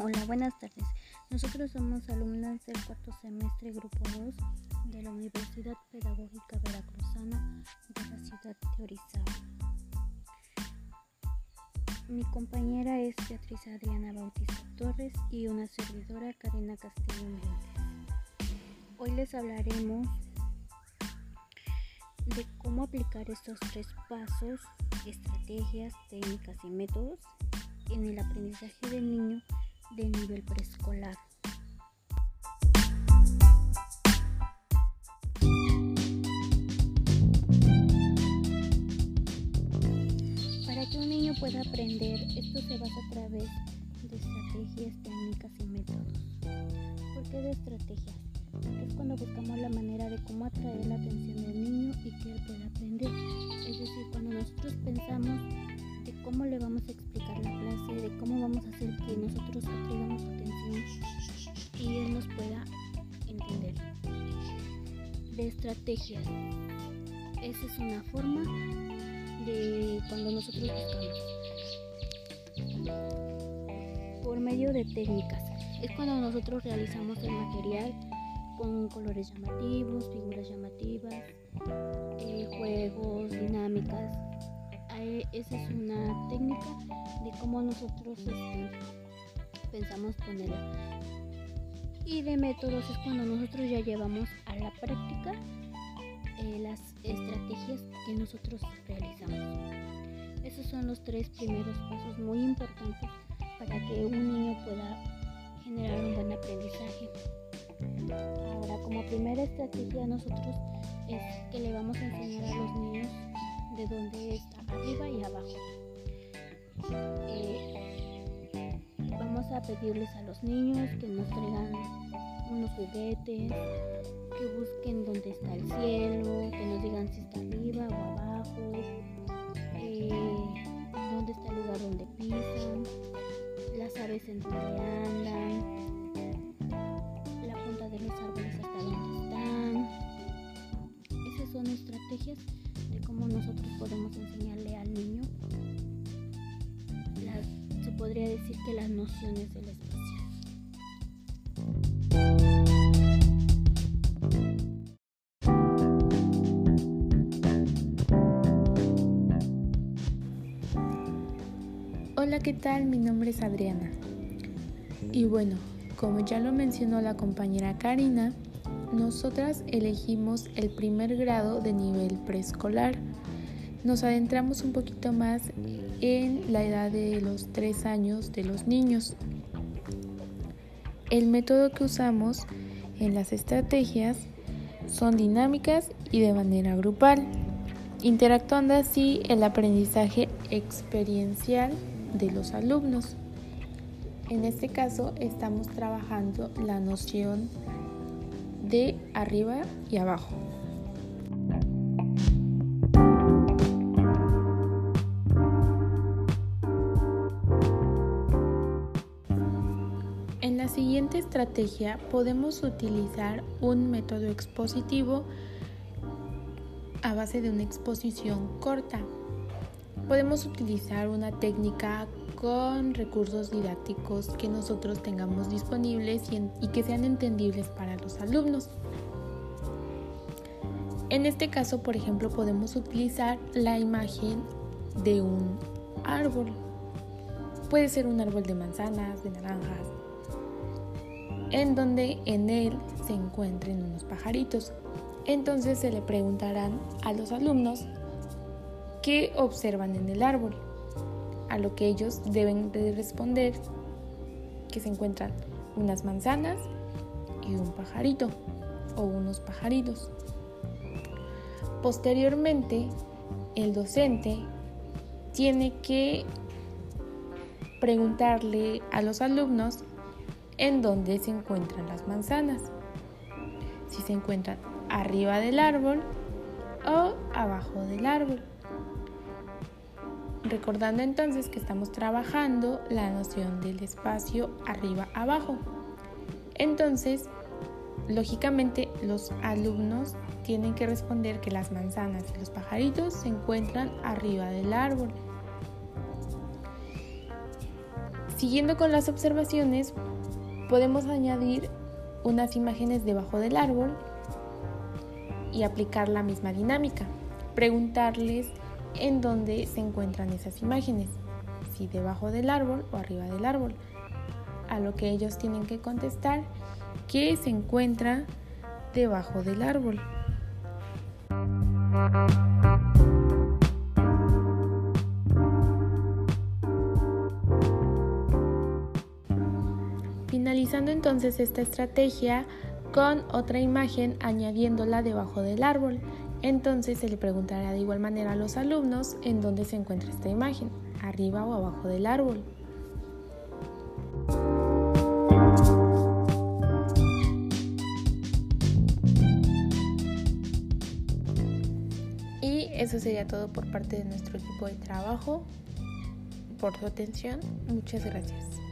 Hola, buenas tardes. Nosotros somos alumnas del cuarto semestre Grupo 2 de la Universidad Pedagógica Veracruzana de la ciudad de Orizaba. Mi compañera es Beatriz Adriana Bautista Torres y una servidora Karina Castillo Méndez. Hoy les hablaremos de cómo aplicar estos tres pasos, estrategias, técnicas y métodos en el aprendizaje del niño de nivel preescolar. Para que un niño pueda aprender, esto se basa a través de estrategias, técnicas y métodos. ¿Por qué de estrategias? Es cuando buscamos la manera de cómo atraer la atención del niño y que él pueda aprender. Es decir, cuando nosotros pensamos de cómo le vamos a explicar la de cómo vamos a hacer que nosotros atraigamos atención y él nos pueda entender. De estrategias. Esa es una forma de cuando nosotros buscamos. Por medio de técnicas. Es cuando nosotros realizamos el material con colores llamativos, figuras llamativas, eh, juegos, dinámicas, esa es una técnica de cómo nosotros este, pensamos ponerla. Y de métodos es cuando nosotros ya llevamos a la práctica eh, las estrategias que nosotros realizamos. Esos son los tres primeros pasos muy importantes para que un niño pueda generar un buen aprendizaje. Ahora, como primera estrategia nosotros es que le vamos a enseñar a los niños de dónde está arriba y abajo. Eh, vamos a pedirles a los niños que nos traigan unos juguetes, que busquen dónde está el cielo, que nos digan si está arriba o abajo, eh, dónde está el lugar donde pisan, las aves en donde cómo nosotros podemos enseñarle al niño se podría decir que las nociones del espacio. Hola, ¿qué tal? Mi nombre es Adriana. Y bueno, como ya lo mencionó la compañera Karina, nosotras elegimos el primer grado de nivel preescolar. Nos adentramos un poquito más en la edad de los 3 años de los niños. El método que usamos en las estrategias son dinámicas y de manera grupal, interactuando así el aprendizaje experiencial de los alumnos. En este caso estamos trabajando la noción de arriba y abajo. En la siguiente estrategia podemos utilizar un método expositivo a base de una exposición corta. Podemos utilizar una técnica con recursos didácticos que nosotros tengamos disponibles y, que sean entendibles para los alumnos. En este caso, por ejemplo, podemos utilizar la imagen de un árbol. Puede ser un árbol de manzanas, de naranjas, en donde en él se encuentren unos pajaritos. Entonces se le preguntarán a los alumnos qué observan en el árbol a lo que ellos deben de responder que se encuentran unas manzanas y un pajarito o unos pajaritos. Posteriormente, el docente tiene que preguntarle a los alumnos en dónde se encuentran las manzanas. Si se encuentran arriba del árbol o abajo del árbol. Recordando entonces que estamos trabajando la noción del espacio arriba-abajo. Entonces, lógicamente los alumnos tienen que responder que las manzanas y los pajaritos se encuentran arriba del árbol. Siguiendo con las observaciones, podemos añadir unas imágenes debajo del árbol y aplicar la misma dinámica. Preguntarles en dónde se encuentran esas imágenes, si debajo del árbol o arriba del árbol. A lo que ellos tienen que contestar que se encuentra debajo del árbol. Finalizando entonces esta estrategia con otra imagen añadiéndola debajo del árbol. Entonces se le preguntará de igual manera a los alumnos en dónde se encuentra esta imagen, arriba o abajo del árbol. Y eso sería todo por parte de nuestro equipo de trabajo. Por su atención, muchas gracias.